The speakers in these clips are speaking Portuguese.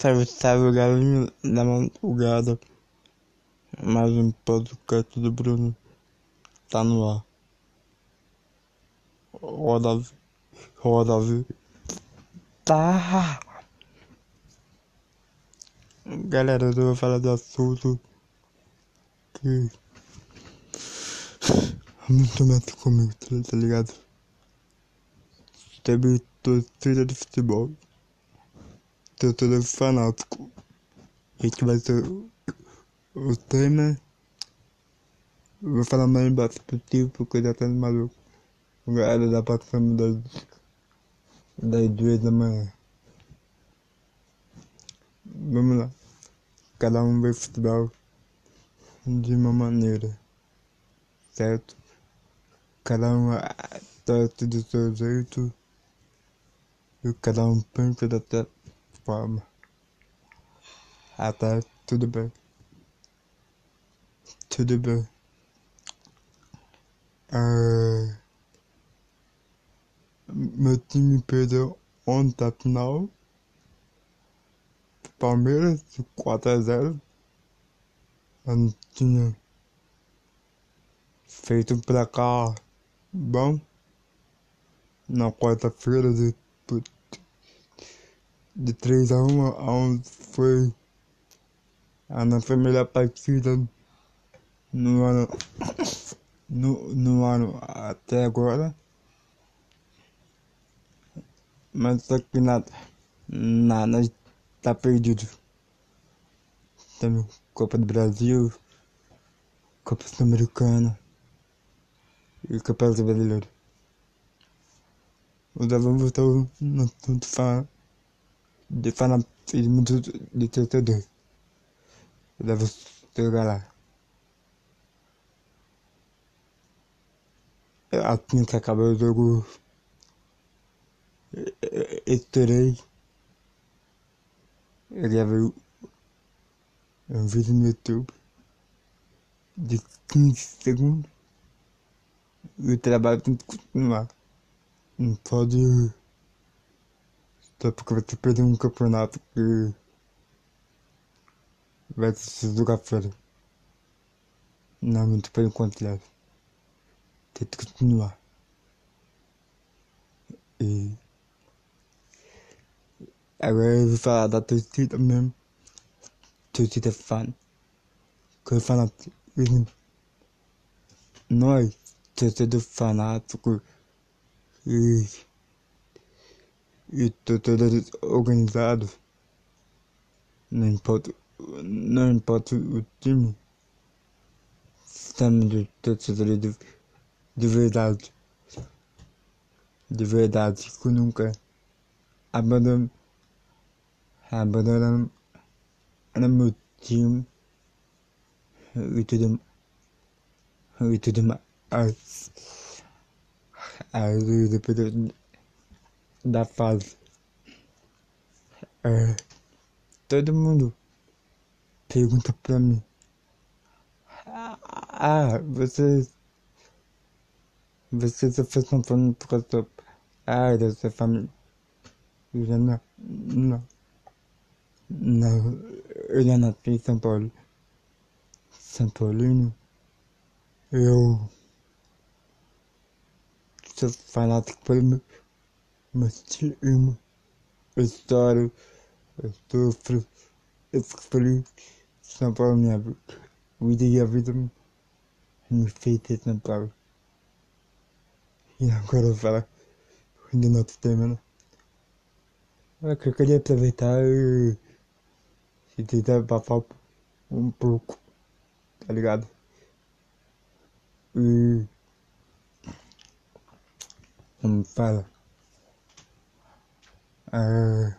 Salve, salve, galinha da madrugada. Mais um podcast do Bruno. Tá no ar. Roda, roda, tá. Galera, eu vou falar de assunto que muito meta comigo, tá ligado? Teve torcida de futebol torcedor fanático. Esse vai ser o tema. vou falar mais embaixo possível porque já tá maluco. Galera da passando das, das duas da manhã. Vamos lá. Cada um vê futebol de uma maneira. Certo? Cada um torce do seu jeito. E cada um pensa da forma. Até tudo bem. Tudo bem. É... Meu time perdeu ontem a final. Palmeiras 4 a 0. Eu não tinha feito um placar bom na quarta-feira de de 3 a 1 onde foi a nossa melhor partida no ano no, no ano até agora. Mas só que nada nada está perdido. Temos Copa do Brasil Copa Sul-Americana e Campeonato Brasileiro. Os alunos estão no tanto fala de fanatismo do, de torcedor. Eu devo chegar lá. Assim que acabou o jogo, estourei. Eu gravei um vídeo no YouTube de 15 segundos. E o trabalho tem que continuar. Não pode até porque vai ter perder um campeonato que vai se jogar fora. Não muito enquanto leve. Tem que continuar. E agora eu vou falar da torcida mesmo. Torcida fã. Que eu falo nós, torcedor fanático e e todo organizado. Não importa, não importa o time. Estamos de torcedores de, de verdade. De verdade, que nunca abandonamos abandonamos meu time e tudo e tudo mais. Da fase. É, todo mundo pergunta pra mim. Ah, você. Você só fez São Paulo por causa Ah, da sua família. Eu não. Não. Não. Eu já nasci em São Paulo. São Paulino. Eu. Sou fanático pelo meu mas te amo. Eu choro, eu sofro, eu fico feliz. São Paulo minha vida e a vida me fez ter São Paulo. E agora eu falo do nosso tema, né? Eu queria aproveitar e, e tentar abafar um pouco, tá ligado? E. Como fala? É,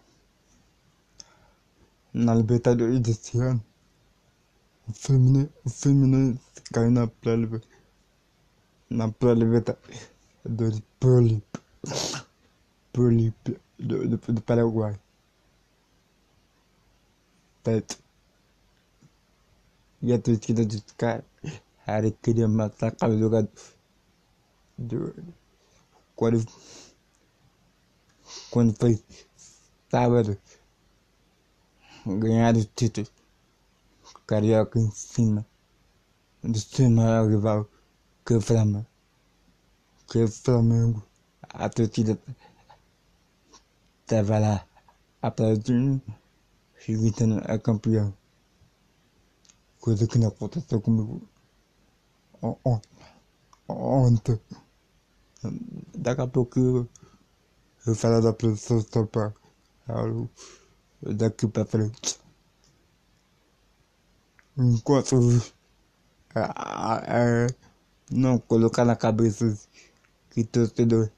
na Libertadores desse ano, o Fluminense, o Fluminense caiu na pré na pré-Libertadores por por do, do, do Paraguai. Certo? E a torcida dos caras queria matar o jogador do, quando quando foi sábado, ganhar o título carioca em cima do seu maior rival, que é o Flamengo. Que é o Flamengo. A torcida estava lá aplaudindo e gritando é campeão. Coisa que não aconteceu comigo ontem. Daqui a pouco eu, falo da produção só para daqui para frente. Enquanto é, não colocar na cabeça que torcedor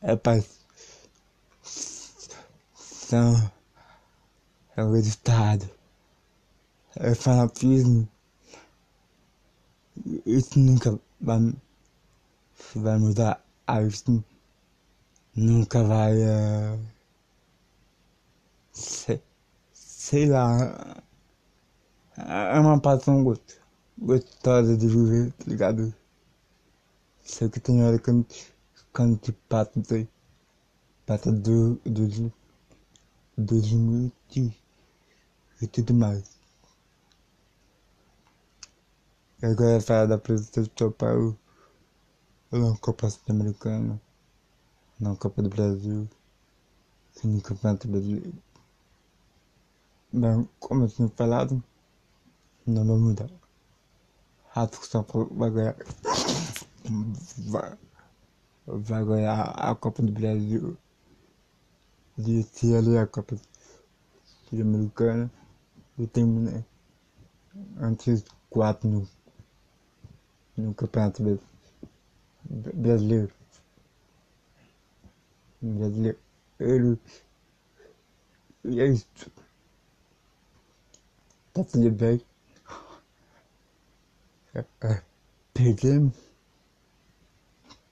é paz são é o resultado. É fanatismo. Isso nunca vai, vai mudar. Isso nunca vai uh, sei, sei lá é uma paixão gostosa, gostosa de viver, tá ligado? Sei que tem hora que eu, quando te passo daí, passa do, do, do limite e tudo mais. E agora fala da presença do São Paulo na Copa Sul-Americana, na Copa do Brasil, e no Campeonato Brasileiro. Bem, como eu tinha falado, não vai mudar. A discussão vai ganhar. Vai, vai ganhar a Copa do Brasil. De se ali a Copa Sul-Americana. E tem né, antes quatro no, no Campeonato Brasileiro. Brasileiro. Ele, e é isso. Tá tudo bem perdemos.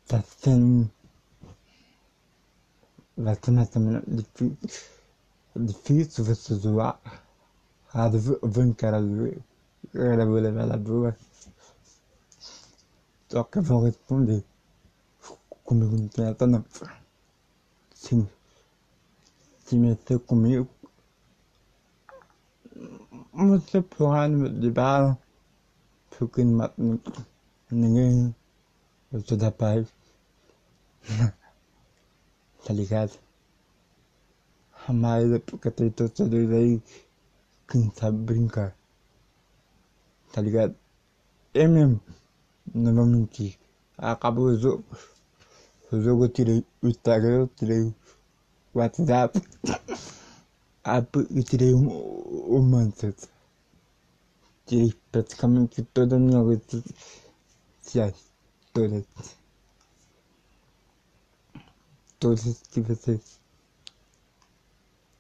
Tá sendo. Vai ser mais também difícil. Difícil você zoar. Ah, vou encarar zoar. Agora vou levar ela boa. Só que vão responder. Comigo não tem essa não. Se, se meter comigo. Você porrada de bala porque não mato ninguém. Eu sou da paz. tá ligado? Mas é porque tem torcedores aí que não sabe brincar. Tá ligado? Eu mesmo, não vou mentir. Acabou o jogo. O jogo eu tirei o Instagram, eu tirei o WhatsApp. Eu tirei o, o Manchester tirei praticamente toda a minha rede sociais. Todas. Todas que vocês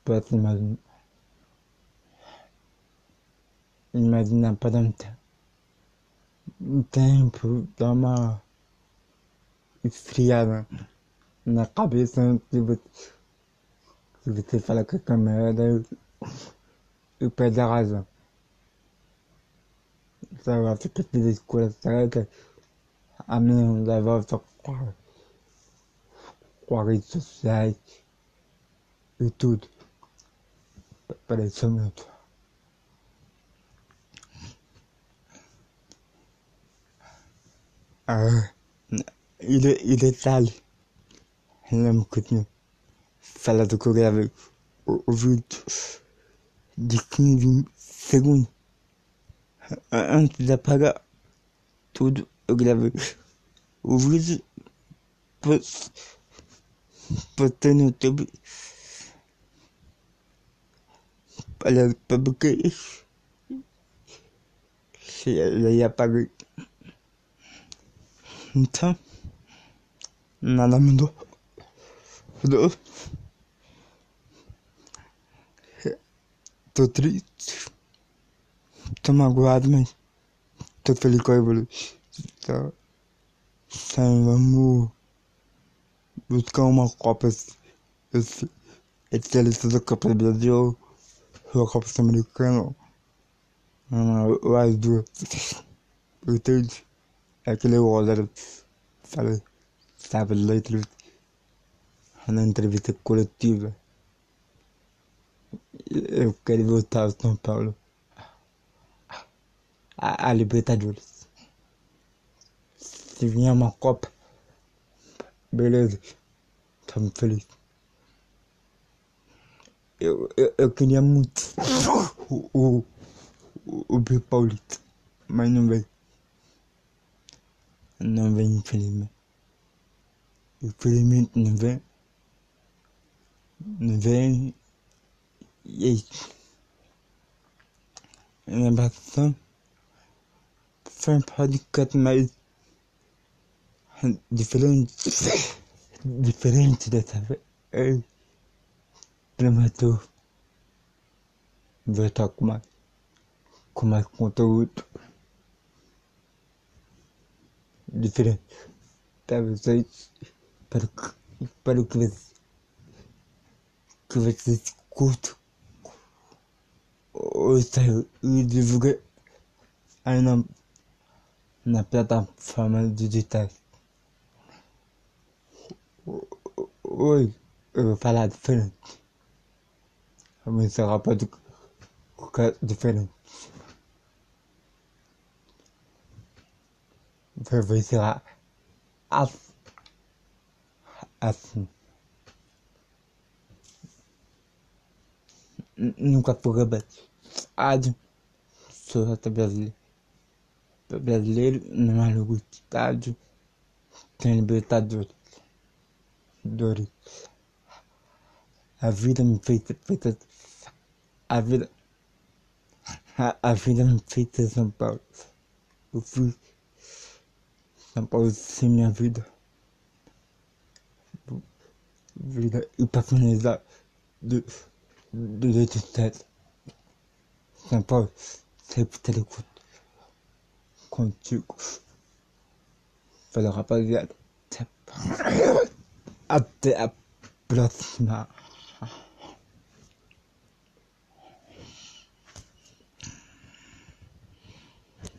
possam imaginar. Imaginar para um tempo, dar uma esfriada na cabeça de você, de você falar com a câmera e perde a razão sabe, fica feliz com a minha leva com, com as redes sociais e tudo. Peraí, só um minuto. Ah, e, e detalhe, lembro que eu tinha falado que eu gravei o, o vídeo de 15 segundos antes de apagar tudo, eu gravei o vídeo, botei no YouTube. Aliás, publiquei. E aí apaguei. Então, nada mudou. Mudou. Tô triste. Tô magoado, mas tô feliz com a evolução. Então, vamos buscar uma Copa. Esse, esse lista da Copa do Brasil ou a Copa Sul-Americana. As duas. Entende? É aquele Waller sabe, na entrevista, na entrevista coletiva. Eu quero voltar ao São Paulo. A, a Libertadores. Se vier uma Copa, beleza. Estamos felizes. Eu, eu, eu queria muito o, o, o, o mas não veio. Não vem, infelizmente. Infelizmente não vem. Não vem. E é. Minha embarcação foi um podcast mais diferente. diferente dessa vez. Prometo voltar com mais, com mais conteúdo diferente para vocês, para que, para que vocês, que vocês curtam ouçam e divulguem aí na, na plataforma digital. Hoje eu vou falar diferente. Eu vou encerrar para diferente. Vai ser lá assim. Nunca fui rebaixado. Sou até brasileiro. Brasileiro não é estádio. Tem libertadores. Dores. A vida me fez feita. A vida. A, a vida me fez São Paulo. Eu fui São Paulo sem minha vida. Vida e para finalizar do, do jeito certo. São Paulo sempre terei contigo. Falou rapaziada. Até a próxima.